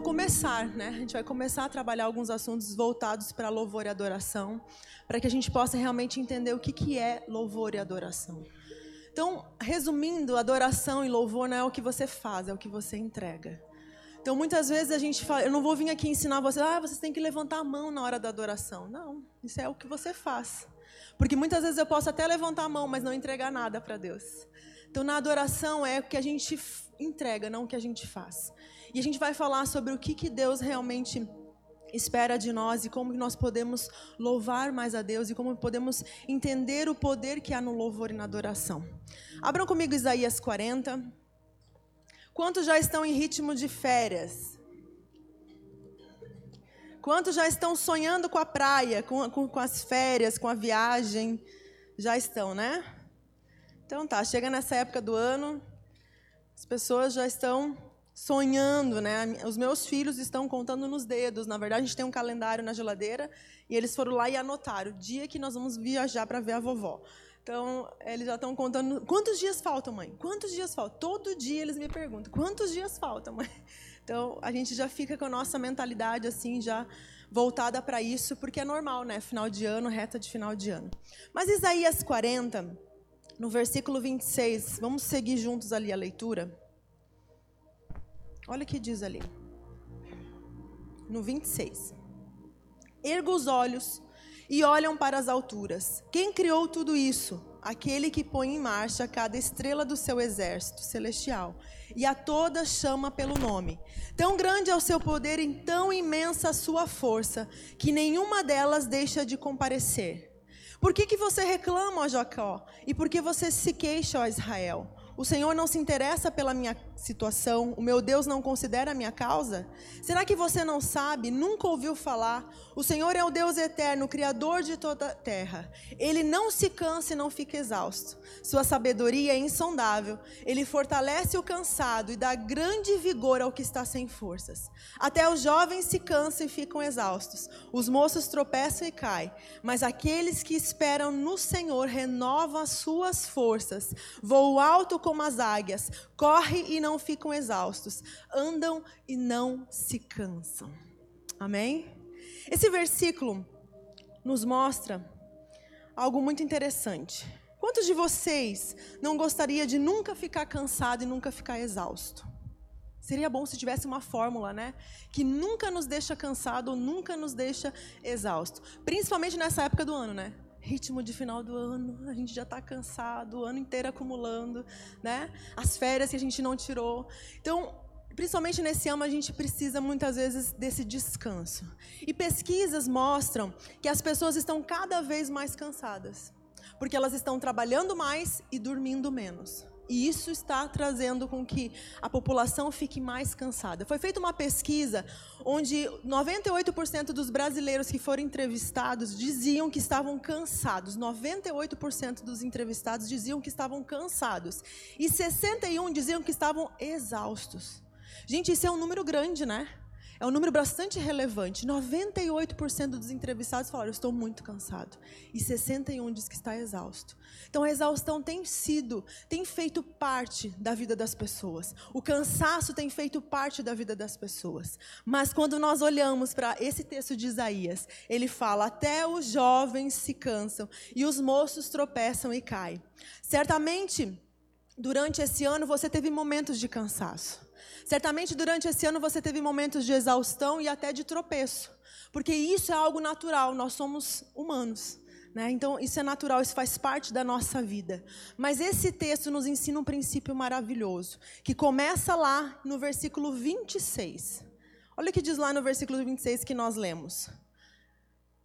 vou começar, né? A gente vai começar a trabalhar alguns assuntos voltados para louvor e adoração, para que a gente possa realmente entender o que, que é louvor e adoração. Então, resumindo, adoração e louvor não é o que você faz, é o que você entrega. Então, muitas vezes a gente fala, eu não vou vir aqui ensinar você, ah, vocês têm que levantar a mão na hora da adoração. Não, isso é o que você faz. Porque muitas vezes eu posso até levantar a mão, mas não entregar nada para Deus. Então, na adoração é o que a gente entrega, não o que a gente faz. E a gente vai falar sobre o que, que Deus realmente espera de nós e como nós podemos louvar mais a Deus e como podemos entender o poder que há no louvor e na adoração. Abram comigo Isaías 40. Quantos já estão em ritmo de férias? Quantos já estão sonhando com a praia, com, com, com as férias, com a viagem? Já estão, né? Então tá, chega nessa época do ano, as pessoas já estão sonhando, né? Os meus filhos estão contando nos dedos. Na verdade, a gente tem um calendário na geladeira e eles foram lá e anotaram o dia que nós vamos viajar para ver a vovó. Então, eles já estão contando. Quantos dias faltam, mãe? Quantos dias faltam? Todo dia eles me perguntam: quantos dias faltam, mãe? Então, a gente já fica com a nossa mentalidade assim, já voltada para isso, porque é normal, né? Final de ano, reta de final de ano. Mas Isaías 40, no versículo 26, vamos seguir juntos ali a leitura. Olha o que diz ali. No 26. Erga os olhos e olham para as alturas. Quem criou tudo isso? Aquele que põe em marcha cada estrela do seu exército celestial e a todas chama pelo nome. Tão grande é o seu poder e tão imensa a sua força, que nenhuma delas deixa de comparecer. Por que, que você reclama, ó Jacó? E por que você se queixa, ó Israel? O Senhor não se interessa pela minha situação? O meu Deus não considera a minha causa? Será que você não sabe, nunca ouviu falar? O Senhor é o Deus eterno, Criador de toda a terra. Ele não se cansa e não fica exausto. Sua sabedoria é insondável. Ele fortalece o cansado e dá grande vigor ao que está sem forças. Até os jovens se cansam e ficam exaustos. Os moços tropeçam e caem. Mas aqueles que esperam no Senhor renovam as suas forças. Voam alto como as águias. Corre e não ficam exaustos. Andam e não se cansam. Amém? Esse versículo nos mostra algo muito interessante. Quantos de vocês não gostaria de nunca ficar cansado e nunca ficar exausto? Seria bom se tivesse uma fórmula, né? Que nunca nos deixa cansado ou nunca nos deixa exausto. Principalmente nessa época do ano, né? Ritmo de final do ano, a gente já está cansado, o ano inteiro acumulando, né? As férias que a gente não tirou. Então, principalmente nesse ano, a gente precisa muitas vezes desse descanso. E pesquisas mostram que as pessoas estão cada vez mais cansadas porque elas estão trabalhando mais e dormindo menos. E isso está trazendo com que a população fique mais cansada. Foi feita uma pesquisa onde 98% dos brasileiros que foram entrevistados diziam que estavam cansados. 98% dos entrevistados diziam que estavam cansados. E 61 diziam que estavam exaustos. Gente, isso é um número grande, né? É um número bastante relevante. 98% dos entrevistados falaram: estou muito cansado. E 61% diz que está exausto. Então a exaustão tem sido, tem feito parte da vida das pessoas. O cansaço tem feito parte da vida das pessoas. Mas quando nós olhamos para esse texto de Isaías, ele fala: Até os jovens se cansam e os moços tropeçam e caem. Certamente, durante esse ano, você teve momentos de cansaço. Certamente durante esse ano você teve momentos de exaustão e até de tropeço, porque isso é algo natural, nós somos humanos. Né? Então, isso é natural, isso faz parte da nossa vida. Mas esse texto nos ensina um princípio maravilhoso, que começa lá no versículo 26. Olha o que diz lá no versículo 26 que nós lemos: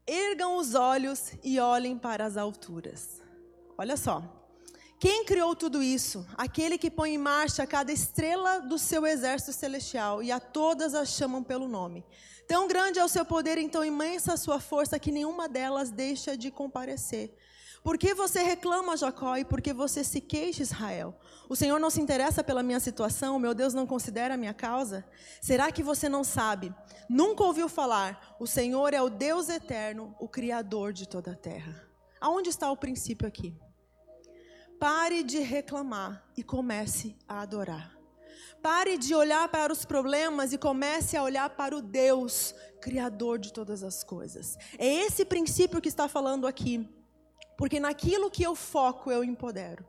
Ergam os olhos e olhem para as alturas. Olha só. Quem criou tudo isso? Aquele que põe em marcha cada estrela do seu exército celestial e a todas as chamam pelo nome. Tão grande é o seu poder, e tão imensa a sua força, que nenhuma delas deixa de comparecer. Por que você reclama, Jacó, e por que você se queixa, Israel? O Senhor não se interessa pela minha situação, meu Deus não considera a minha causa? Será que você não sabe? Nunca ouviu falar? O Senhor é o Deus eterno, o Criador de toda a terra. Aonde está o princípio aqui? Pare de reclamar e comece a adorar. Pare de olhar para os problemas e comece a olhar para o Deus, Criador de todas as coisas. É esse princípio que está falando aqui. Porque naquilo que eu foco, eu empodero.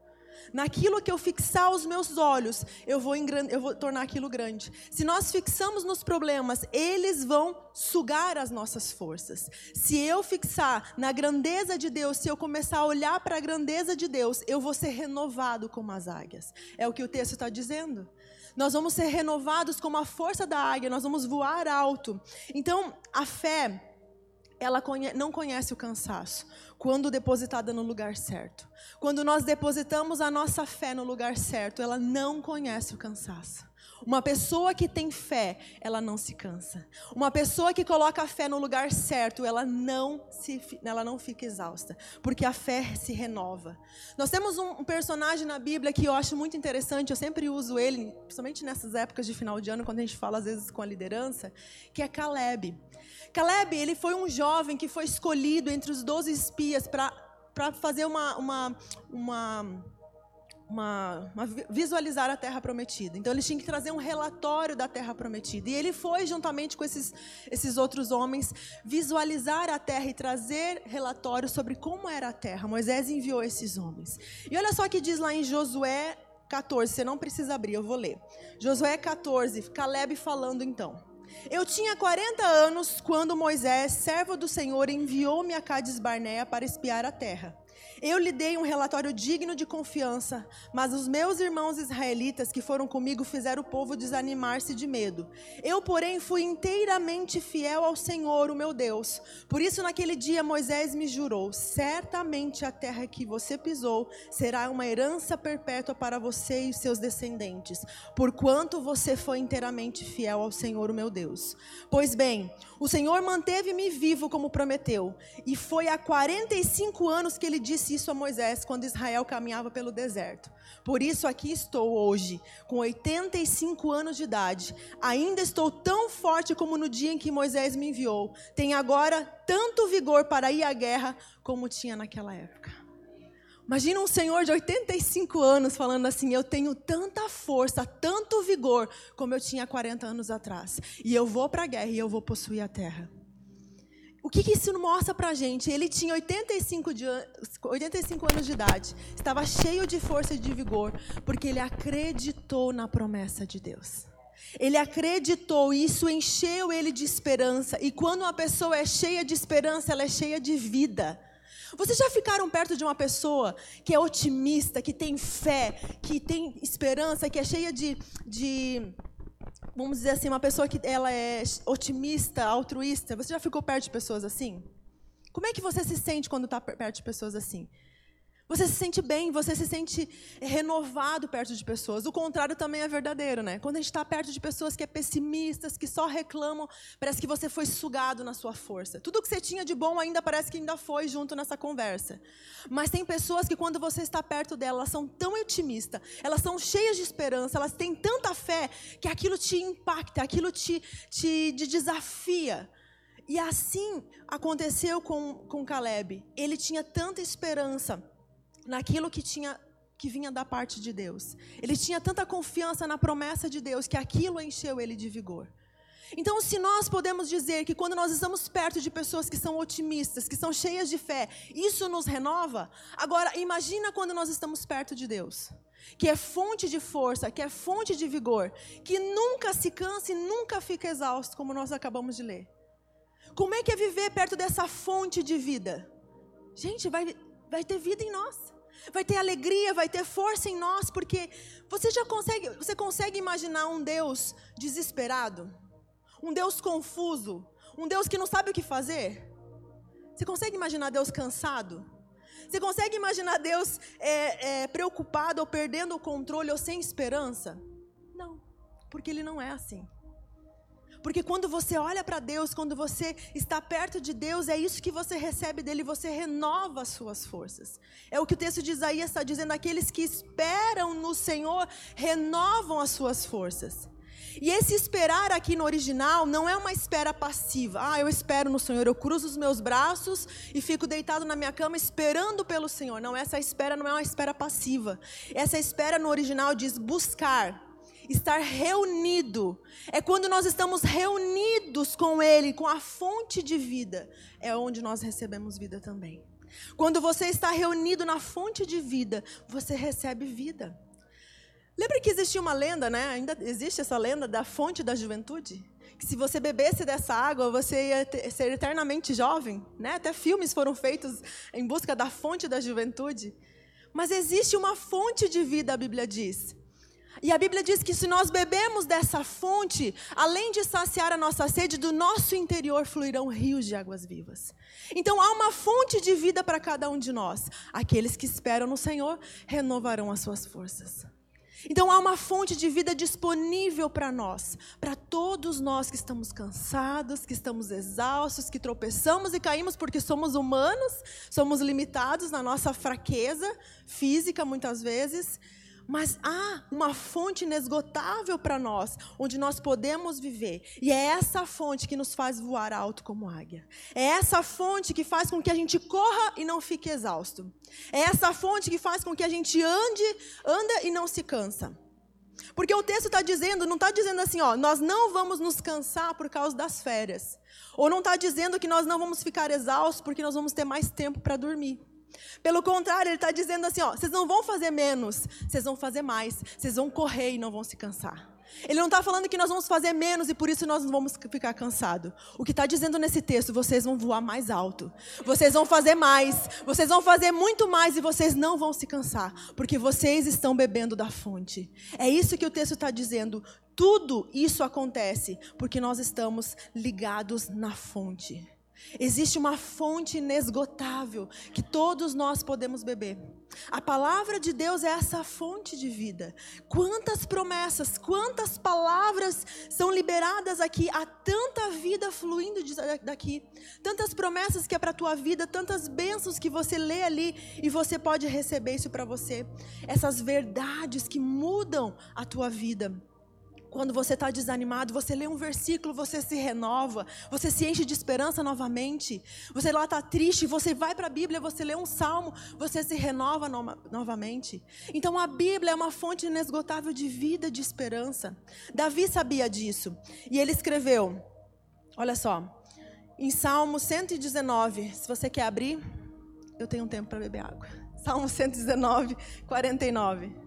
Naquilo que eu fixar os meus olhos, eu vou, eu vou tornar aquilo grande. Se nós fixamos nos problemas, eles vão sugar as nossas forças. Se eu fixar na grandeza de Deus, se eu começar a olhar para a grandeza de Deus, eu vou ser renovado como as águias. É o que o texto está dizendo. Nós vamos ser renovados como a força da águia, nós vamos voar alto. Então, a fé, ela não conhece o cansaço quando depositada no lugar certo. Quando nós depositamos a nossa fé no lugar certo, ela não conhece o cansaço. Uma pessoa que tem fé, ela não se cansa. Uma pessoa que coloca a fé no lugar certo, ela não se, ela não fica exausta, porque a fé se renova. Nós temos um, personagem na Bíblia que eu acho muito interessante. Eu sempre uso ele, principalmente nessas épocas de final de ano, quando a gente fala às vezes com a liderança, que é Caleb. Caleb, ele foi um jovem que foi escolhido entre os doze espias para fazer uma, uma, uma, uma, uma, visualizar a terra prometida. Então, ele tinha que trazer um relatório da terra prometida. E ele foi, juntamente com esses, esses outros homens, visualizar a terra e trazer relatório sobre como era a terra. Moisés enviou esses homens. E olha só o que diz lá em Josué 14, você não precisa abrir, eu vou ler. Josué 14, Caleb falando então. Eu tinha 40 anos quando Moisés, servo do Senhor, enviou-me a Cades Barnea para espiar a terra. Eu lhe dei um relatório digno de confiança, mas os meus irmãos israelitas que foram comigo fizeram o povo desanimar-se de medo. Eu, porém, fui inteiramente fiel ao Senhor, o meu Deus. Por isso, naquele dia, Moisés me jurou: certamente a terra que você pisou será uma herança perpétua para você e seus descendentes, porquanto você foi inteiramente fiel ao Senhor, o meu Deus. Pois bem, o Senhor manteve-me vivo como prometeu, e foi há 45 anos que ele disse isso a Moisés quando Israel caminhava pelo deserto. Por isso aqui estou hoje, com 85 anos de idade. Ainda estou tão forte como no dia em que Moisés me enviou. Tenho agora tanto vigor para ir à guerra como tinha naquela época. Imagina um senhor de 85 anos falando assim: Eu tenho tanta força, tanto vigor, como eu tinha 40 anos atrás. E eu vou para a guerra e eu vou possuir a terra. O que, que isso mostra para a gente? Ele tinha 85, de, 85 anos de idade, estava cheio de força e de vigor, porque ele acreditou na promessa de Deus. Ele acreditou, isso encheu ele de esperança. E quando uma pessoa é cheia de esperança, ela é cheia de vida. Vocês já ficaram perto de uma pessoa que é otimista, que tem fé, que tem esperança, que é cheia de, de vamos dizer assim, uma pessoa que ela é otimista, altruísta. Você já ficou perto de pessoas assim? Como é que você se sente quando está perto de pessoas assim? Você se sente bem, você se sente renovado perto de pessoas. O contrário também é verdadeiro, né? Quando a gente está perto de pessoas que é pessimistas, que só reclamam, parece que você foi sugado na sua força. Tudo que você tinha de bom ainda parece que ainda foi junto nessa conversa. Mas tem pessoas que quando você está perto delas, elas são tão otimistas, elas são cheias de esperança, elas têm tanta fé que aquilo te impacta, aquilo te, te, te desafia. E assim aconteceu com, com Caleb. Ele tinha tanta esperança naquilo que tinha que vinha da parte de Deus. Ele tinha tanta confiança na promessa de Deus que aquilo encheu ele de vigor. Então, se nós podemos dizer que quando nós estamos perto de pessoas que são otimistas, que são cheias de fé, isso nos renova, agora imagina quando nós estamos perto de Deus, que é fonte de força, que é fonte de vigor, que nunca se cansa e nunca fica exausto, como nós acabamos de ler. Como é que é viver perto dessa fonte de vida? Gente, vai, vai ter vida em nós vai ter alegria, vai ter força em nós, porque você já consegue, você consegue imaginar um Deus desesperado? Um Deus confuso? Um Deus que não sabe o que fazer? Você consegue imaginar Deus cansado? Você consegue imaginar Deus é, é, preocupado ou perdendo o controle ou sem esperança? Não, porque Ele não é assim. Porque quando você olha para Deus, quando você está perto de Deus, é isso que você recebe dele, você renova as suas forças. É o que o texto de Isaías está dizendo: aqueles que esperam no Senhor renovam as suas forças. E esse esperar aqui no original não é uma espera passiva. Ah, eu espero no Senhor, eu cruzo os meus braços e fico deitado na minha cama esperando pelo Senhor. Não, essa espera não é uma espera passiva. Essa espera no original diz buscar, estar reunido. É quando nós estamos reunidos com Ele, com a fonte de vida, é onde nós recebemos vida também. Quando você está reunido na fonte de vida, você recebe vida. Lembra que existia uma lenda, né? Ainda existe essa lenda da fonte da juventude? Que se você bebesse dessa água, você ia ter, ser eternamente jovem, né? Até filmes foram feitos em busca da fonte da juventude. Mas existe uma fonte de vida, a Bíblia diz. E a Bíblia diz que se nós bebemos dessa fonte, além de saciar a nossa sede, do nosso interior fluirão rios de águas vivas. Então há uma fonte de vida para cada um de nós. Aqueles que esperam no Senhor renovarão as suas forças. Então há uma fonte de vida disponível para nós, para todos nós que estamos cansados, que estamos exaustos, que tropeçamos e caímos porque somos humanos, somos limitados na nossa fraqueza física muitas vezes. Mas há uma fonte inesgotável para nós, onde nós podemos viver. E é essa fonte que nos faz voar alto como águia. É essa fonte que faz com que a gente corra e não fique exausto. É essa fonte que faz com que a gente ande, anda e não se cansa. Porque o texto está dizendo, não está dizendo assim, ó, nós não vamos nos cansar por causa das férias. Ou não está dizendo que nós não vamos ficar exaustos porque nós vamos ter mais tempo para dormir. Pelo contrário, ele está dizendo assim: ó, vocês não vão fazer menos, vocês vão fazer mais, vocês vão correr e não vão se cansar. Ele não está falando que nós vamos fazer menos e por isso nós não vamos ficar cansados. O que está dizendo nesse texto, vocês vão voar mais alto. Vocês vão fazer mais. Vocês vão fazer muito mais e vocês não vão se cansar. Porque vocês estão bebendo da fonte. É isso que o texto está dizendo. Tudo isso acontece porque nós estamos ligados na fonte. Existe uma fonte inesgotável que todos nós podemos beber. A palavra de Deus é essa fonte de vida. Quantas promessas, quantas palavras são liberadas aqui, há tanta vida fluindo daqui, tantas promessas que é para a tua vida, tantas bênçãos que você lê ali e você pode receber isso para você. Essas verdades que mudam a tua vida. Quando você está desanimado, você lê um versículo, você se renova, você se enche de esperança novamente. Você lá está triste, você vai para a Bíblia, você lê um salmo, você se renova no novamente. Então a Bíblia é uma fonte inesgotável de vida, de esperança. Davi sabia disso e ele escreveu, olha só, em Salmo 119, se você quer abrir, eu tenho um tempo para beber água. Salmo 119, 49.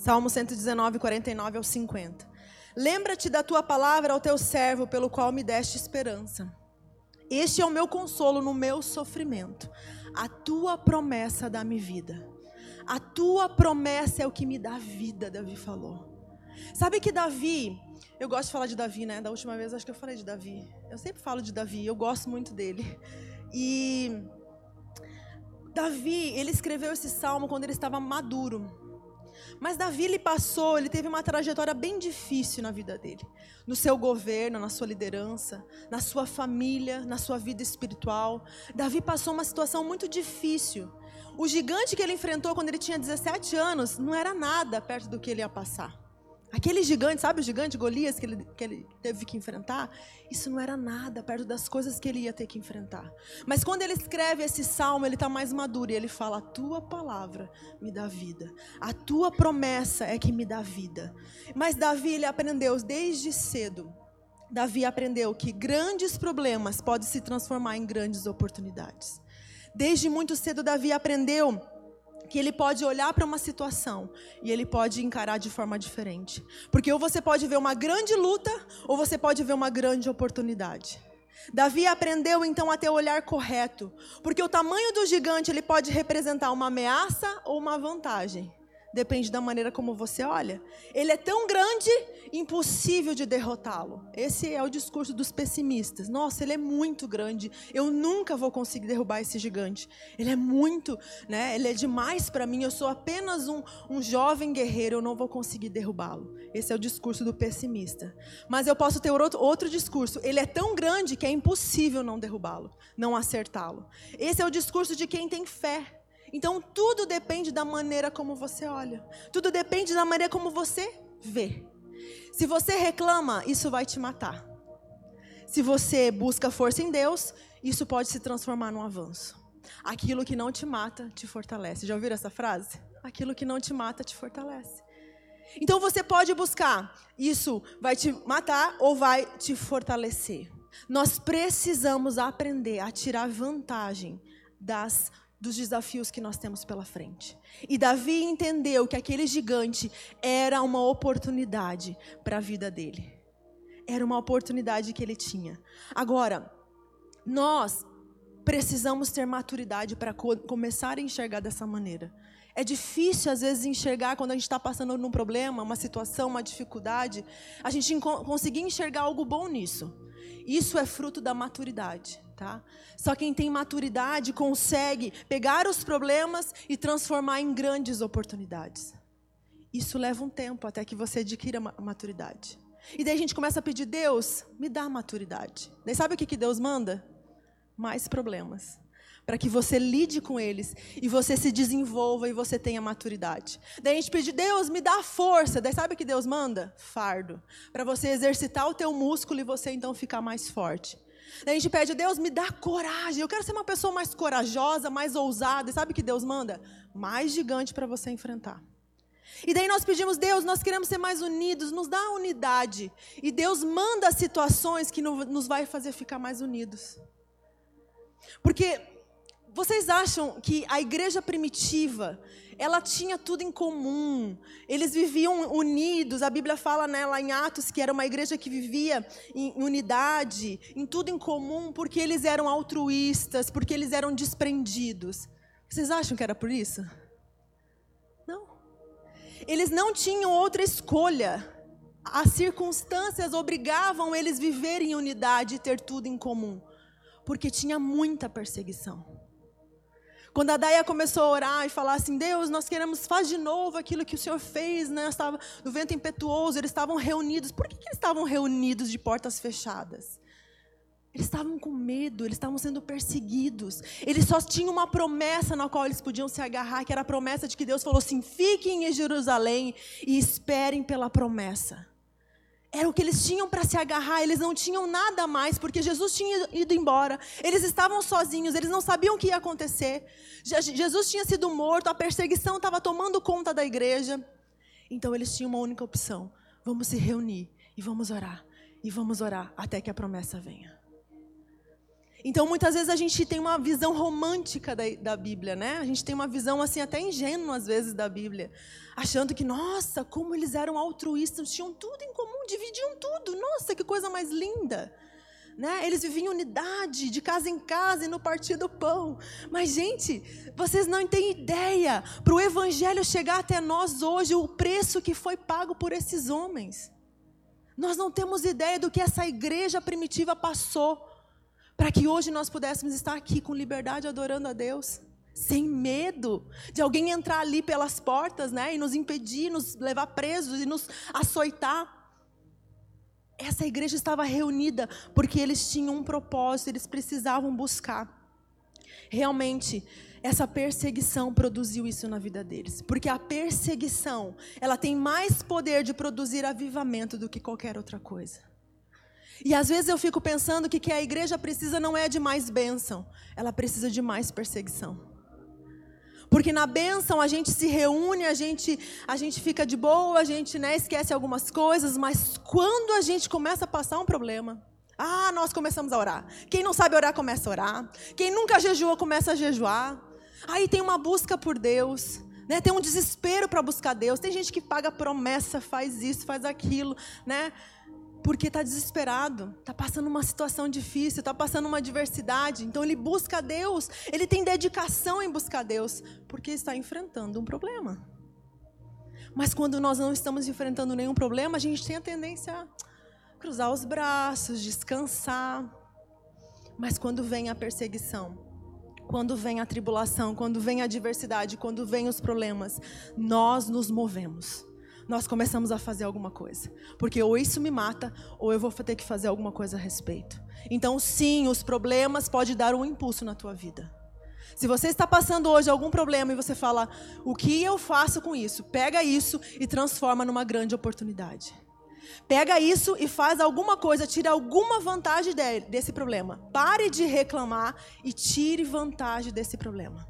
Salmo 119, 49 ao 50. Lembra-te da tua palavra ao teu servo, pelo qual me deste esperança. Este é o meu consolo no meu sofrimento. A tua promessa dá-me vida. A tua promessa é o que me dá vida, Davi falou. Sabe que Davi, eu gosto de falar de Davi, né? Da última vez acho que eu falei de Davi. Eu sempre falo de Davi, eu gosto muito dele. E Davi, ele escreveu esse salmo quando ele estava maduro. Mas Davi ele passou, ele teve uma trajetória bem difícil na vida dele, no seu governo, na sua liderança, na sua família, na sua vida espiritual. Davi passou uma situação muito difícil. O gigante que ele enfrentou quando ele tinha 17 anos não era nada perto do que ele ia passar. Aquele gigante, sabe o gigante Golias que ele, que ele teve que enfrentar? Isso não era nada perto das coisas que ele ia ter que enfrentar. Mas quando ele escreve esse salmo, ele está mais maduro e ele fala: A tua palavra me dá vida, a tua promessa é que me dá vida. Mas Davi, ele aprendeu desde cedo. Davi aprendeu que grandes problemas podem se transformar em grandes oportunidades. Desde muito cedo, Davi aprendeu que ele pode olhar para uma situação e ele pode encarar de forma diferente. Porque ou você pode ver uma grande luta, ou você pode ver uma grande oportunidade. Davi aprendeu então a ter o olhar correto, porque o tamanho do gigante ele pode representar uma ameaça ou uma vantagem depende da maneira como você olha. Ele é tão grande, impossível de derrotá-lo. Esse é o discurso dos pessimistas. Nossa, ele é muito grande. Eu nunca vou conseguir derrubar esse gigante. Ele é muito, né? Ele é demais para mim. Eu sou apenas um, um jovem guerreiro. Eu não vou conseguir derrubá-lo. Esse é o discurso do pessimista. Mas eu posso ter outro, outro discurso. Ele é tão grande que é impossível não derrubá-lo, não acertá-lo. Esse é o discurso de quem tem fé Então tudo depende da maneira como você olha. Tudo depende da maneira como você vê. Se você reclama, isso vai te matar. Se você busca força em Deus, isso pode se transformar num avanço. Aquilo que não te mata te fortalece. Já ouviram essa frase? Aquilo que não te mata te fortalece. Então você pode buscar, isso vai te matar ou vai te fortalecer. Nós precisamos aprender a tirar vantagem das dos desafios que nós temos pela frente. E Davi entendeu que aquele gigante era uma oportunidade para a vida dele. Era uma oportunidade que ele tinha. Agora, nós precisamos ter maturidade para co começar a enxergar dessa maneira. É difícil, às vezes, enxergar quando a gente está passando num problema, uma situação, uma dificuldade, a gente conseguir enxergar algo bom nisso. Isso é fruto da maturidade. Tá? Só quem tem maturidade consegue pegar os problemas e transformar em grandes oportunidades. Isso leva um tempo até que você adquira maturidade. E daí a gente começa a pedir, Deus, me dá maturidade. Daí sabe o que, que Deus manda? Mais problemas. Para que você lide com eles e você se desenvolva e você tenha maturidade. Daí a gente pede, Deus, me dá força. Daí sabe o que Deus manda? Fardo. Para você exercitar o teu músculo e você então ficar mais forte. Daí a gente pede, Deus, me dá coragem. Eu quero ser uma pessoa mais corajosa, mais ousada. E sabe o que Deus manda? Mais gigante para você enfrentar. E daí nós pedimos, Deus, nós queremos ser mais unidos, nos dá unidade. E Deus manda situações que nos vai fazer ficar mais unidos. Porque vocês acham que a igreja primitiva, ela tinha tudo em comum. Eles viviam unidos. A Bíblia fala né, lá em Atos que era uma igreja que vivia em unidade, em tudo em comum, porque eles eram altruístas, porque eles eram desprendidos. Vocês acham que era por isso? Não. Eles não tinham outra escolha. As circunstâncias obrigavam eles a viver em unidade e ter tudo em comum, porque tinha muita perseguição. Quando a Daia começou a orar e falar assim: Deus, nós queremos, faz de novo aquilo que o Senhor fez, né? Estava no vento impetuoso, eles estavam reunidos. Por que, que eles estavam reunidos de portas fechadas? Eles estavam com medo, eles estavam sendo perseguidos. Eles só tinham uma promessa na qual eles podiam se agarrar, que era a promessa de que Deus falou assim: fiquem em Jerusalém e esperem pela promessa. Era o que eles tinham para se agarrar, eles não tinham nada mais, porque Jesus tinha ido embora. Eles estavam sozinhos, eles não sabiam o que ia acontecer. Jesus tinha sido morto, a perseguição estava tomando conta da igreja. Então eles tinham uma única opção: vamos se reunir e vamos orar, e vamos orar até que a promessa venha. Então, muitas vezes a gente tem uma visão romântica da, da, Bíblia, né? A gente tem uma visão assim até ingênua às vezes da Bíblia, achando que, nossa, como eles eram altruístas, tinham tudo em comum, dividiam tudo. Nossa, que coisa mais linda. Né? Eles viviam em unidade, de casa em casa e no partir do pão. Mas, gente, vocês não têm ideia. Para o Evangelho chegar até nós hoje, o preço que foi pago por esses homens. Nós não temos ideia do que essa igreja primitiva passou para que hoje nós pudéssemos estar aqui com liberdade adorando a Deus, sem medo de alguém entrar ali pelas portas, né, e nos impedir, nos levar presos e nos açoitar. Essa igreja estava reunida porque eles tinham um propósito, eles precisavam buscar. Realmente, essa perseguição produziu isso na vida deles, porque a perseguição, ela tem mais poder de produzir avivamento do que qualquer outra coisa. E às vezes eu fico pensando que que a igreja precisa não é de mais bênção, ela precisa de mais perseguição. Porque na bênção a gente se reúne, a gente, a gente fica de boa, a gente né, esquece algumas coisas, mas quando a gente começa a passar um problema, ah, nós começamos a orar. Quem não sabe orar, começa a orar. Quem nunca jejuou, começa a jejuar. Aí tem uma busca por Deus. Né? Tem um desespero para buscar Deus. Tem gente que paga promessa, faz isso, faz aquilo. Né? Porque está desesperado, está passando uma situação difícil, está passando uma adversidade. Então ele busca Deus, ele tem dedicação em buscar Deus, porque está enfrentando um problema. Mas quando nós não estamos enfrentando nenhum problema, a gente tem a tendência a cruzar os braços, descansar. Mas quando vem a perseguição, quando vem a tribulação, quando vem a adversidade, quando vem os problemas, nós nos movemos nós começamos a fazer alguma coisa. Porque ou isso me mata, ou eu vou ter que fazer alguma coisa a respeito. Então, sim, os problemas podem dar um impulso na tua vida. Se você está passando hoje algum problema e você fala, o que eu faço com isso? Pega isso e transforma numa grande oportunidade. Pega isso e faz alguma coisa, tira alguma vantagem desse problema. Pare de reclamar e tire vantagem desse problema.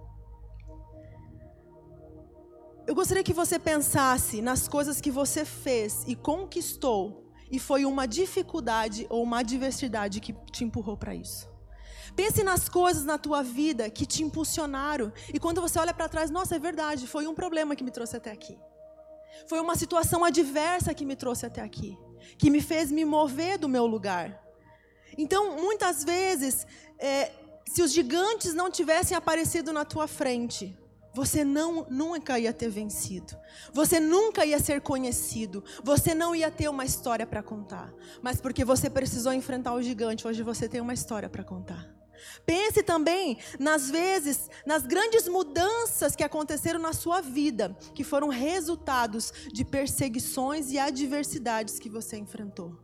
Eu gostaria que você pensasse nas coisas que você fez e conquistou e foi uma dificuldade ou uma adversidade que te empurrou para isso. Pense nas coisas na tua vida que te impulsionaram. E quando você olha para trás, nossa, é verdade, foi um problema que me trouxe até aqui. Foi uma situação adversa que me trouxe até aqui. Que me fez me mover do meu lugar. Então, muitas vezes, é, se os gigantes não tivessem aparecido na tua frente, você não nunca ia ter vencido. Você nunca ia ser conhecido. Você não ia ter uma história para contar. Mas porque você precisou enfrentar o gigante, hoje você tem uma história para contar. Pense também nas vezes, nas grandes mudanças que aconteceram na sua vida, que foram resultados de perseguições e adversidades que você enfrentou.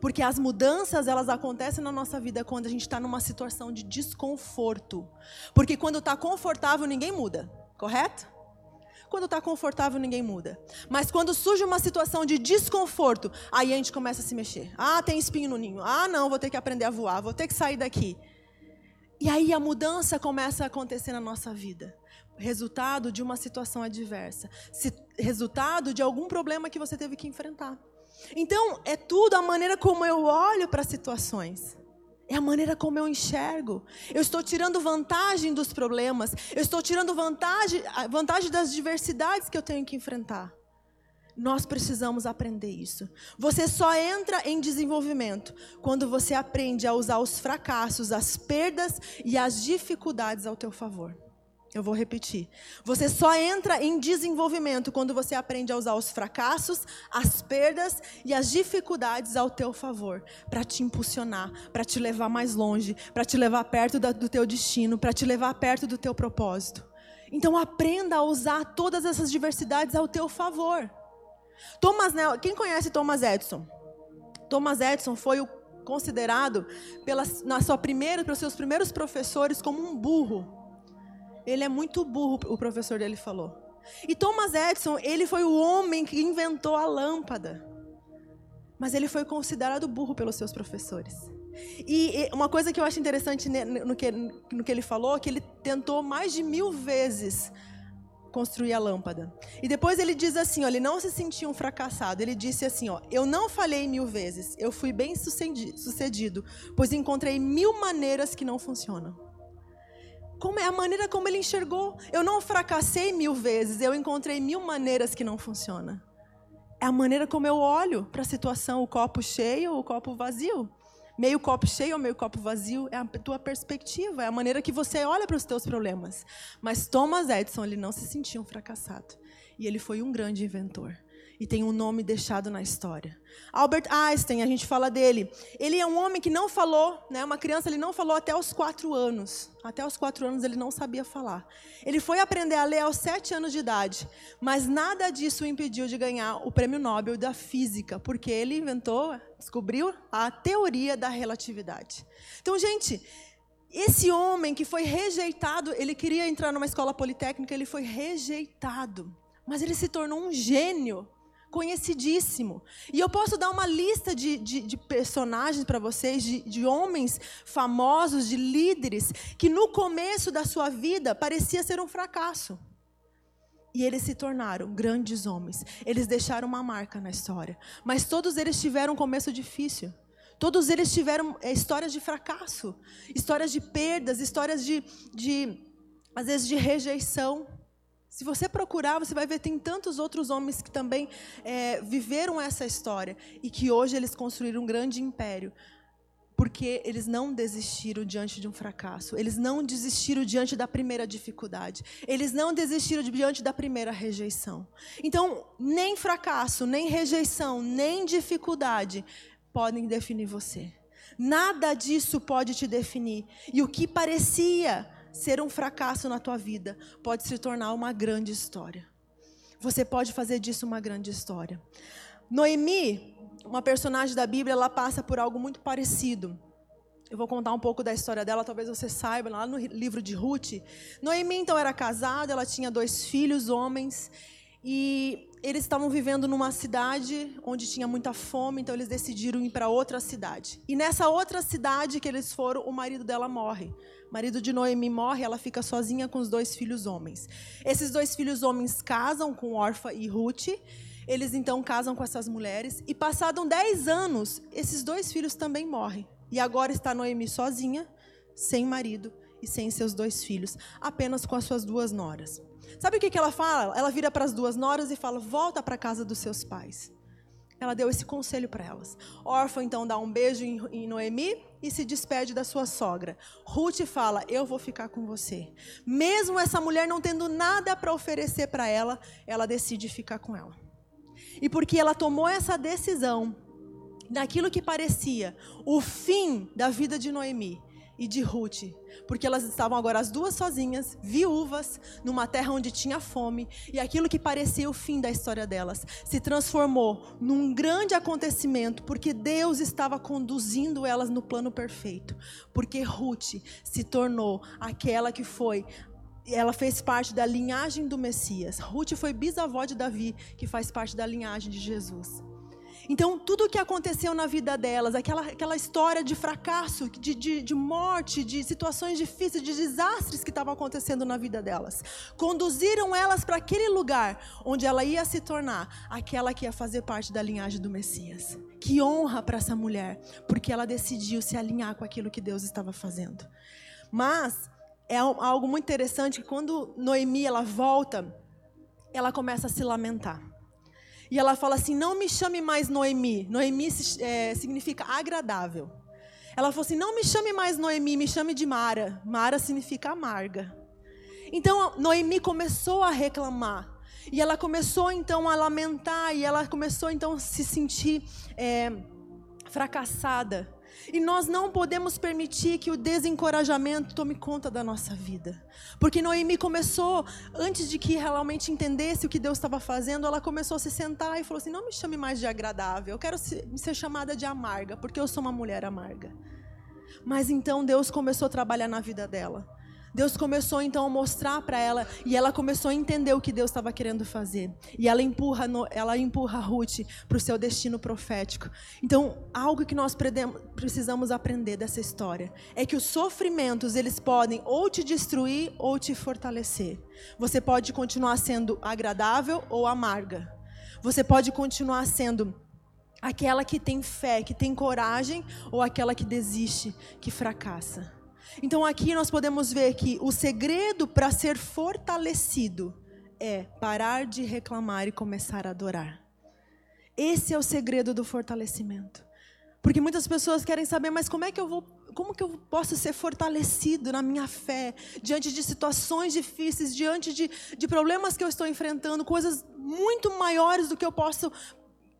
Porque as mudanças, elas acontecem na nossa vida quando a gente está numa situação de desconforto. Porque quando está confortável, ninguém muda, correto? Quando está confortável, ninguém muda. Mas quando surge uma situação de desconforto, aí a gente começa a se mexer. Ah, tem espinho no ninho. Ah, não, vou ter que aprender a voar, vou ter que sair daqui. E aí a mudança começa a acontecer na nossa vida. Resultado de uma situação adversa. Resultado de algum problema que você teve que enfrentar. Então, é tudo a maneira como eu olho para as situações. É a maneira como eu enxergo. Eu estou tirando vantagem dos problemas. Eu estou tirando vantagem, vantagem das diversidades que eu tenho que enfrentar. Nós precisamos aprender isso. Você só entra em desenvolvimento quando você aprende a usar os fracassos, as perdas e as dificuldades ao teu favor. Eu vou repetir. Você só entra em desenvolvimento quando você aprende a usar os fracassos, as perdas e as dificuldades ao teu favor, para te impulsionar, para te levar mais longe, para te levar perto do teu destino, para te levar perto do teu propósito. Então aprenda a usar todas essas diversidades ao teu favor. Thomas, quem conhece Thomas Edison? Thomas Edison foi considerado pela, na sua primeira, pelos seus primeiros professores como um burro. Ele é muito burro, o professor dele falou. E Thomas Edison, ele foi o homem que inventou a lâmpada. Mas ele foi considerado burro pelos seus professores. E uma coisa que eu acho interessante no que, no que ele falou, que ele tentou mais de mil vezes construir a lâmpada. E depois ele diz assim, ó, ele não se sentia um fracassado. Ele disse assim, ó, eu não falhei mil vezes, eu fui bem sucedido, pois encontrei mil maneiras que não funcionam. Como é a maneira como ele enxergou? Eu não fracassei mil vezes, eu encontrei mil maneiras que não funcionam. É a maneira como eu olho para a situação, o copo cheio ou o copo vazio meio copo cheio ou meio copo vazio, é a tua perspectiva, é a maneira que você olha para os teus problemas. Mas Thomas Edison, ele não se sentia um fracassado. E ele foi um grande inventor e tem um nome deixado na história. Albert Einstein, a gente fala dele. Ele é um homem que não falou, né? Uma criança, ele não falou até os quatro anos. Até os quatro anos ele não sabia falar. Ele foi aprender a ler aos sete anos de idade, mas nada disso o impediu de ganhar o Prêmio Nobel da Física, porque ele inventou, descobriu a teoria da relatividade. Então, gente, esse homem que foi rejeitado, ele queria entrar numa escola politécnica, ele foi rejeitado. Mas ele se tornou um gênio conhecidíssimo. E eu posso dar uma lista de, de, de personagens para vocês, de, de homens famosos, de líderes, que no começo da sua vida parecia ser um fracasso. E eles se tornaram grandes homens. Eles deixaram uma marca na história. Mas todos eles tiveram um começo difícil. Todos eles tiveram é, histórias de fracasso, histórias de perdas, histórias de, de às vezes, de rejeição. Se você procurar, você vai ver tem tantos outros homens que também é, viveram essa história e que hoje eles construíram um grande império, porque eles não desistiram diante de um fracasso, eles não desistiram diante da primeira dificuldade, eles não desistiram diante da primeira rejeição. Então, nem fracasso, nem rejeição, nem dificuldade podem definir você. Nada disso pode te definir. E o que parecia ser um fracasso na tua vida pode se tornar uma grande história. Você pode fazer disso uma grande história. Noemi, uma personagem da Bíblia, ela passa por algo muito parecido. Eu vou contar um pouco da história dela, talvez você saiba, lá no livro de Ruth. Noemi, então, era casada, ela tinha dois filhos, homens, e eles estavam vivendo numa cidade onde tinha muita fome, então eles decidiram ir para outra cidade. E nessa outra cidade que eles foram, o marido dela morre. O marido de Noemi morre, ela fica sozinha com os dois filhos homens. Esses dois filhos homens casam com Orfa e Ruth. Eles então casam com essas mulheres. E passados 10 anos, esses dois filhos também morrem. E agora está Noemi sozinha, sem marido e sem seus dois filhos, apenas com as suas duas noras. Sabe o que, que ela fala? Ela vira para as duas noras e fala: volta para a casa dos seus pais. Ela deu esse conselho para elas. Órfã então dá um beijo em, em Noemi e se despede da sua sogra. Ruth fala: Eu vou ficar com você. Mesmo essa mulher não tendo nada para oferecer para ela, ela decide ficar com ela. E porque ela tomou essa decisão, naquilo que parecia o fim da vida de Noemi e de Ruth, porque elas estavam agora as duas sozinhas, viúvas, numa terra onde tinha fome, e aquilo que parecia o fim da história delas se transformou num grande acontecimento, porque Deus estava conduzindo elas no plano perfeito, porque Ruth se tornou aquela que foi ela fez parte da linhagem do Messias. Ruth foi bisavó de Davi, que faz parte da linhagem de Jesus. Então, tudo o que aconteceu na vida delas, aquela, aquela história de fracasso, de, de, de morte, de situações difíceis, de desastres que estavam acontecendo na vida delas, conduziram elas para aquele lugar onde ela ia se tornar aquela que ia fazer parte da linhagem do Messias. Que honra para essa mulher, porque ela decidiu se alinhar com aquilo que Deus estava fazendo. Mas é algo muito interessante que quando Noemi ela volta, ela começa a se lamentar. E ela fala assim: Não me chame mais Noemi. Noemi é, significa agradável. Ela falou assim: Não me chame mais Noemi, me chame de Mara. Mara significa amarga. Então Noemi começou a reclamar. E ela começou então a lamentar. E ela começou então a se sentir é, fracassada. E nós não podemos permitir que o desencorajamento tome conta da nossa vida. Porque Noemi começou, antes de que realmente entendesse o que Deus estava fazendo, ela começou a se sentar e falou assim: Não me chame mais de agradável, eu quero ser chamada de amarga, porque eu sou uma mulher amarga. Mas então Deus começou a trabalhar na vida dela. Deus começou então a mostrar para ela e ela começou a entender o que Deus estava querendo fazer. E ela empurra, ela empurra Ruth para o seu destino profético. Então, algo que nós precisamos aprender dessa história é que os sofrimentos eles podem ou te destruir ou te fortalecer. Você pode continuar sendo agradável ou amarga. Você pode continuar sendo aquela que tem fé, que tem coragem, ou aquela que desiste, que fracassa. Então aqui nós podemos ver que o segredo para ser fortalecido é parar de reclamar e começar a adorar. Esse é o segredo do fortalecimento. Porque muitas pessoas querem saber, mas como é que eu vou, como que eu posso ser fortalecido na minha fé diante de situações difíceis, diante de, de problemas que eu estou enfrentando, coisas muito maiores do que eu posso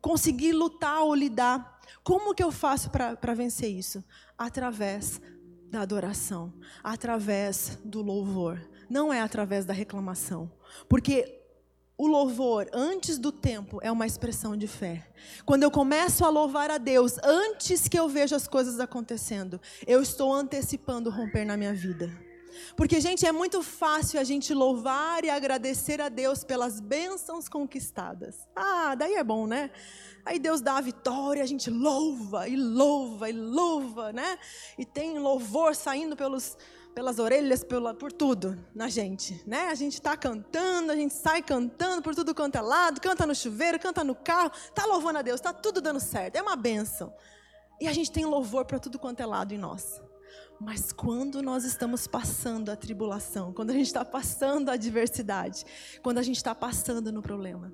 conseguir lutar ou lidar. Como que eu faço para vencer isso? Através da adoração, através do louvor, não é através da reclamação. Porque o louvor, antes do tempo, é uma expressão de fé. Quando eu começo a louvar a Deus, antes que eu veja as coisas acontecendo, eu estou antecipando romper na minha vida. Porque, gente, é muito fácil a gente louvar e agradecer a Deus pelas bênçãos conquistadas. Ah, daí é bom, né? Aí Deus dá a vitória, a gente louva e louva e louva, né? E tem louvor saindo pelos, pelas orelhas, pela, por tudo na gente, né? A gente está cantando, a gente sai cantando por tudo quanto é lado, canta no chuveiro, canta no carro, tá louvando a Deus, tá tudo dando certo, é uma benção. E a gente tem louvor para tudo quanto é lado em nós. Mas quando nós estamos passando a tribulação, quando a gente está passando a adversidade, quando a gente está passando no problema,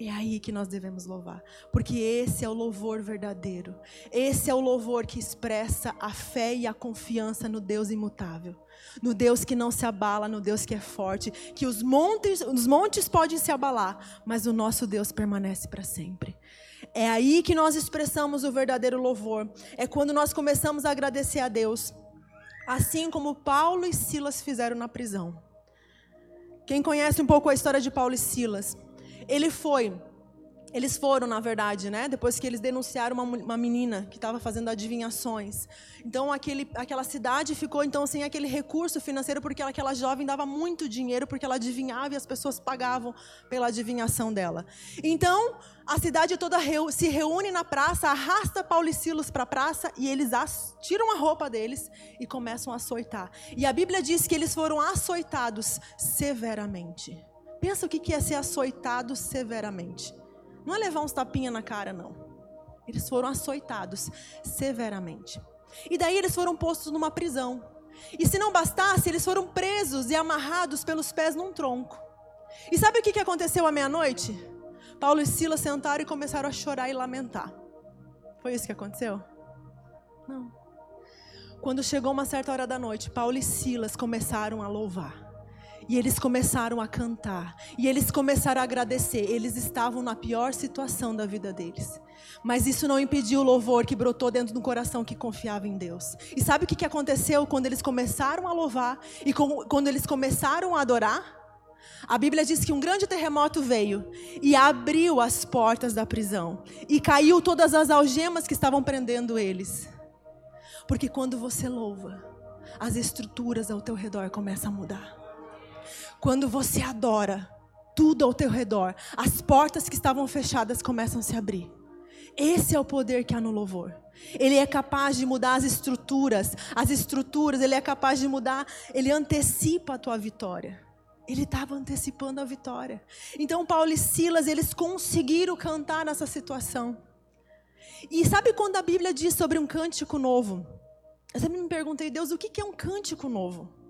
é aí que nós devemos louvar, porque esse é o louvor verdadeiro. Esse é o louvor que expressa a fé e a confiança no Deus imutável, no Deus que não se abala, no Deus que é forte, que os montes, os montes podem se abalar, mas o nosso Deus permanece para sempre. É aí que nós expressamos o verdadeiro louvor. É quando nós começamos a agradecer a Deus, assim como Paulo e Silas fizeram na prisão. Quem conhece um pouco a história de Paulo e Silas? ele foi eles foram, na verdade, né? Depois que eles denunciaram uma, uma menina que estava fazendo adivinhações. Então, aquele, aquela cidade ficou então sem aquele recurso financeiro porque aquela jovem dava muito dinheiro porque ela adivinhava e as pessoas pagavam pela adivinhação dela. Então, a cidade toda reu, se reúne na praça, arrasta Paulo e Silas para a praça e eles as, tiram a roupa deles e começam a açoitar. E a Bíblia diz que eles foram açoitados severamente. Pensa o que é ser açoitado severamente. Não é levar uns tapinhas na cara, não. Eles foram açoitados severamente. E daí eles foram postos numa prisão. E se não bastasse, eles foram presos e amarrados pelos pés num tronco. E sabe o que aconteceu à meia-noite? Paulo e Silas sentaram e começaram a chorar e lamentar. Foi isso que aconteceu? Não. Quando chegou uma certa hora da noite, Paulo e Silas começaram a louvar. E eles começaram a cantar. E eles começaram a agradecer. Eles estavam na pior situação da vida deles. Mas isso não impediu o louvor que brotou dentro do coração que confiava em Deus. E sabe o que aconteceu quando eles começaram a louvar e quando eles começaram a adorar? A Bíblia diz que um grande terremoto veio e abriu as portas da prisão e caiu todas as algemas que estavam prendendo eles. Porque quando você louva, as estruturas ao teu redor começam a mudar. Quando você adora, tudo ao teu redor, as portas que estavam fechadas começam a se abrir. Esse é o poder que há no louvor. Ele é capaz de mudar as estruturas, as estruturas, ele é capaz de mudar, ele antecipa a tua vitória. Ele estava antecipando a vitória. Então Paulo e Silas, eles conseguiram cantar nessa situação. E sabe quando a Bíblia diz sobre um cântico novo? Eu sempre me perguntei, Deus, o que é um cântico novo?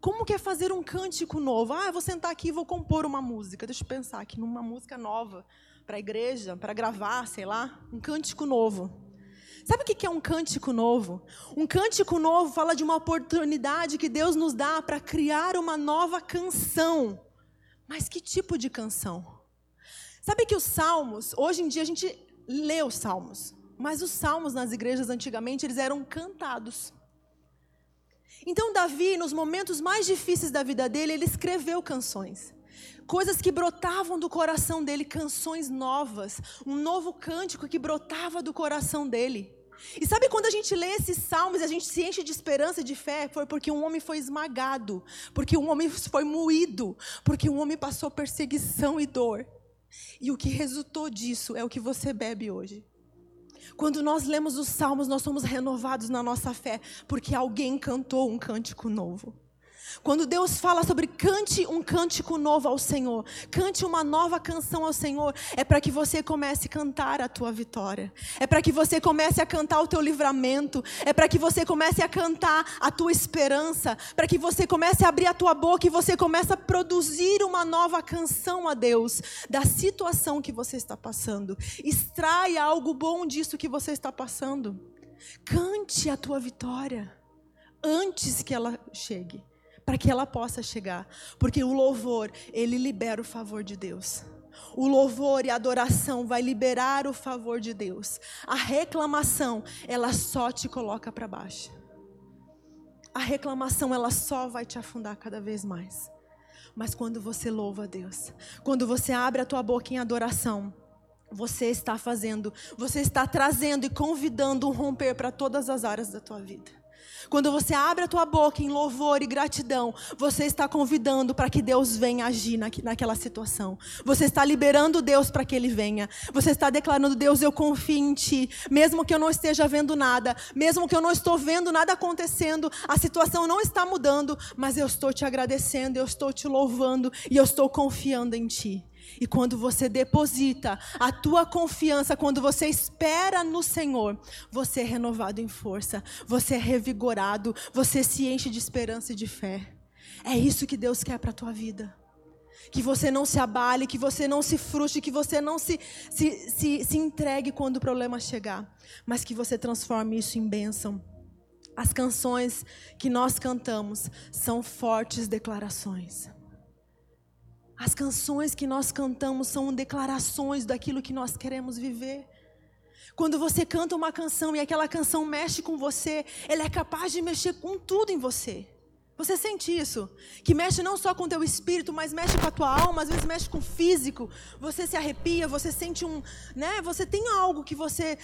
Como que é fazer um cântico novo? Ah, eu vou sentar aqui e vou compor uma música. Deixa eu pensar aqui numa música nova para a igreja, para gravar, sei lá, um cântico novo. Sabe o que é um cântico novo? Um cântico novo fala de uma oportunidade que Deus nos dá para criar uma nova canção. Mas que tipo de canção? Sabe que os salmos, hoje em dia a gente lê os salmos, mas os salmos nas igrejas antigamente eles eram cantados. Então, Davi, nos momentos mais difíceis da vida dele, ele escreveu canções. Coisas que brotavam do coração dele, canções novas, um novo cântico que brotava do coração dele. E sabe quando a gente lê esses salmos e a gente se enche de esperança e de fé? Foi porque um homem foi esmagado, porque um homem foi moído, porque um homem passou perseguição e dor. E o que resultou disso é o que você bebe hoje. Quando nós lemos os salmos, nós somos renovados na nossa fé, porque alguém cantou um cântico novo. Quando Deus fala sobre cante um cântico novo ao Senhor, cante uma nova canção ao Senhor, é para que você comece a cantar a tua vitória, é para que você comece a cantar o teu livramento, é para que você comece a cantar a tua esperança, para que você comece a abrir a tua boca e você comece a produzir uma nova canção a Deus da situação que você está passando. Extraia algo bom disso que você está passando. Cante a tua vitória antes que ela chegue para que ela possa chegar, porque o louvor, ele libera o favor de Deus. O louvor e a adoração vai liberar o favor de Deus. A reclamação, ela só te coloca para baixo. A reclamação, ela só vai te afundar cada vez mais. Mas quando você louva a Deus, quando você abre a tua boca em adoração, você está fazendo, você está trazendo e convidando um romper para todas as áreas da tua vida. Quando você abre a tua boca em louvor e gratidão, você está convidando para que Deus venha agir naquela situação. Você está liberando Deus para que Ele venha. Você está declarando, Deus, eu confio em Ti. Mesmo que eu não esteja vendo nada, mesmo que eu não estou vendo nada acontecendo, a situação não está mudando, mas eu estou te agradecendo, eu estou te louvando e eu estou confiando em Ti. E quando você deposita a tua confiança, quando você espera no Senhor, você é renovado em força, você é revigorado, você se enche de esperança e de fé. É isso que Deus quer para a tua vida. Que você não se abale, que você não se frustre, que você não se, se, se, se entregue quando o problema chegar, mas que você transforme isso em bênção. As canções que nós cantamos são fortes declarações. As canções que nós cantamos são declarações daquilo que nós queremos viver. Quando você canta uma canção e aquela canção mexe com você, ela é capaz de mexer com tudo em você. Você sente isso? Que mexe não só com o teu espírito, mas mexe com a tua alma, às vezes mexe com o físico. Você se arrepia, você sente um, né? Você tem algo que você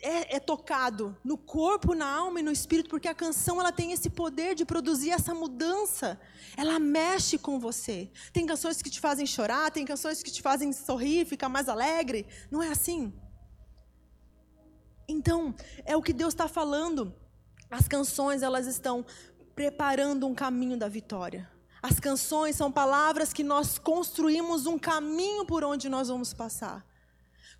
é, é, tocado no corpo, na alma e no espírito, porque a canção ela tem esse poder de produzir essa mudança. Ela mexe com você. Tem canções que te fazem chorar, tem canções que te fazem sorrir, ficar mais alegre. Não é assim? Então, é o que Deus está falando. As canções elas estão preparando um caminho da vitória. As canções são palavras que nós construímos um caminho por onde nós vamos passar.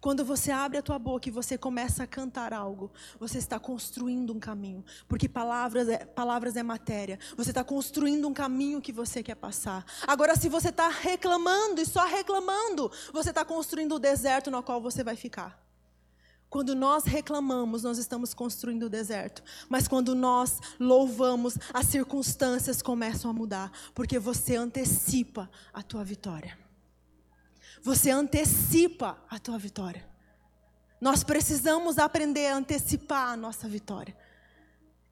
Quando você abre a tua boca e você começa a cantar algo, você está construindo um caminho, porque palavras é, palavras é matéria. Você está construindo um caminho que você quer passar. Agora, se você está reclamando e só reclamando, você está construindo o deserto no qual você vai ficar. Quando nós reclamamos, nós estamos construindo o deserto. Mas quando nós louvamos, as circunstâncias começam a mudar, porque você antecipa a tua vitória. Você antecipa a tua vitória. Nós precisamos aprender a antecipar a nossa vitória.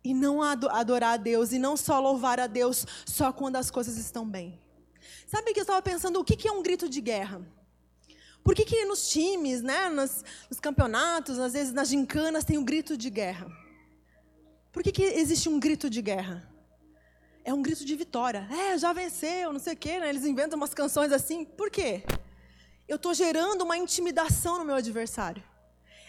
E não adorar a Deus, e não só louvar a Deus só quando as coisas estão bem. Sabe que eu estava pensando, o que é um grito de guerra? Por que, que nos times, né, nos, nos campeonatos, às vezes nas gincanas, tem um grito de guerra? Por que, que existe um grito de guerra? É um grito de vitória. É, já venceu, não sei o quê. Né? Eles inventam umas canções assim. Por quê? Eu estou gerando uma intimidação no meu adversário.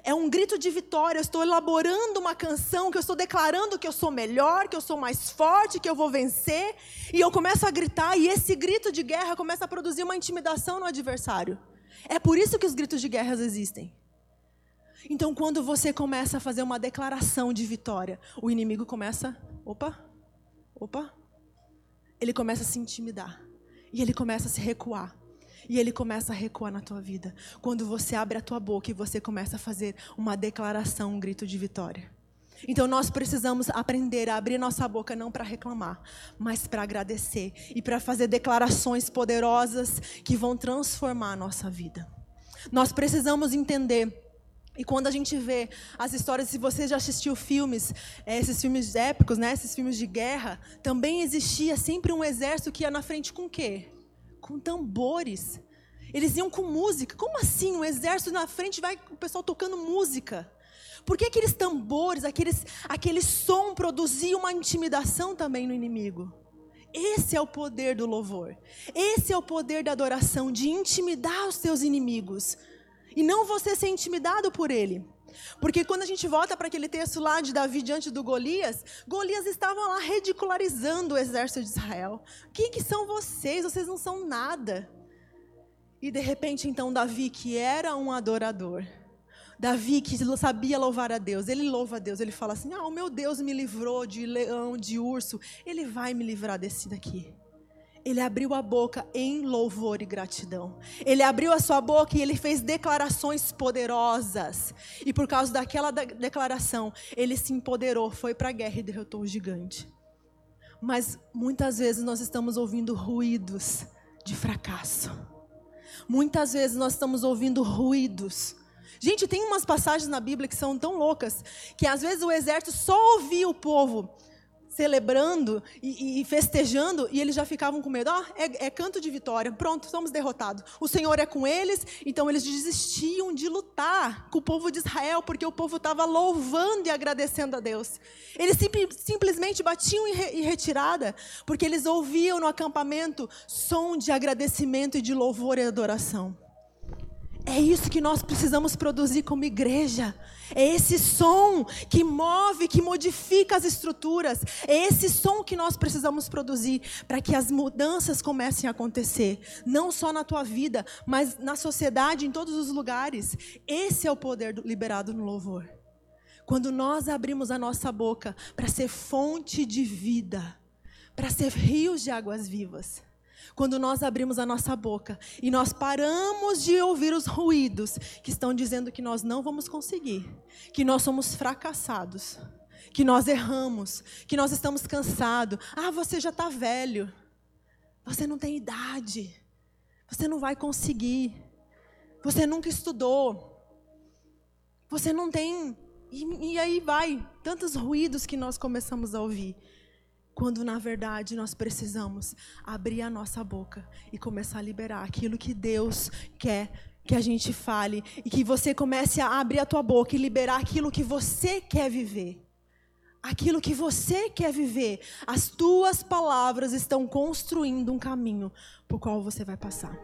É um grito de vitória. Eu estou elaborando uma canção que eu estou declarando que eu sou melhor, que eu sou mais forte, que eu vou vencer. E eu começo a gritar, e esse grito de guerra começa a produzir uma intimidação no adversário. É por isso que os gritos de guerra existem. Então, quando você começa a fazer uma declaração de vitória, o inimigo começa, opa, opa, ele começa a se intimidar e ele começa a se recuar. E ele começa a recuar na tua vida. Quando você abre a tua boca e você começa a fazer uma declaração, um grito de vitória. Então nós precisamos aprender a abrir nossa boca não para reclamar, mas para agradecer e para fazer declarações poderosas que vão transformar a nossa vida. Nós precisamos entender e quando a gente vê as histórias, se você já assistiu filmes, é, esses filmes épicos, né, esses filmes de guerra, também existia sempre um exército que ia na frente com o quê? Com tambores. Eles iam com música. Como assim? Um exército na frente vai com o pessoal tocando música? Por que aqueles tambores, aqueles, aquele som produzia uma intimidação também no inimigo? Esse é o poder do louvor. Esse é o poder da adoração, de intimidar os teus inimigos. E não você ser intimidado por ele. Porque quando a gente volta para aquele texto lá de Davi diante do Golias, Golias estava lá ridicularizando o exército de Israel. Quem que são vocês? Vocês não são nada. E de repente então Davi, que era um adorador, Davi, que sabia louvar a Deus, ele louva a Deus, ele fala assim: Ah, o meu Deus me livrou de leão, de urso, ele vai me livrar desse daqui. Ele abriu a boca em louvor e gratidão. Ele abriu a sua boca e ele fez declarações poderosas. E por causa daquela declaração, ele se empoderou, foi para a guerra e derrotou o gigante. Mas muitas vezes nós estamos ouvindo ruídos de fracasso. Muitas vezes nós estamos ouvindo ruídos Gente, tem umas passagens na Bíblia que são tão loucas que às vezes o exército só ouvia o povo celebrando e, e, festejando, e eles já ficavam com medo. Ah, é, é, canto de vitória, pronto, somos derrotados. O Senhor é com eles, então eles desistiam de lutar com o povo de Israel, porque o povo estava louvando e agradecendo a Deus. Eles simplesmente batiam em, re, em retirada, porque eles ouviam no acampamento som de agradecimento e de louvor e adoração. É isso que nós precisamos produzir como igreja. É esse som que move, que modifica as estruturas. É esse som que nós precisamos produzir para que as mudanças comecem a acontecer. Não só na tua vida, mas na sociedade, em todos os lugares. Esse é o poder liberado no louvor. Quando nós abrimos a nossa boca para ser fonte de vida, para ser rios de águas vivas quando nós abrimos a nossa boca e nós paramos de ouvir os ruídos que estão dizendo que nós não vamos conseguir, que nós somos fracassados, que nós erramos, que nós estamos cansados. Ah, você já está velho, você não tem idade, você não vai conseguir, você nunca estudou, você não tem. E, e aí vai, tantos ruídos que nós começamos a ouvir. Quando na verdade nós precisamos abrir a nossa boca e começar a liberar aquilo que Deus quer que a gente fale e que você comece a abrir a tua boca e liberar aquilo que você quer viver. Aquilo que você quer viver, as tuas palavras estão construindo um caminho por qual você vai passar.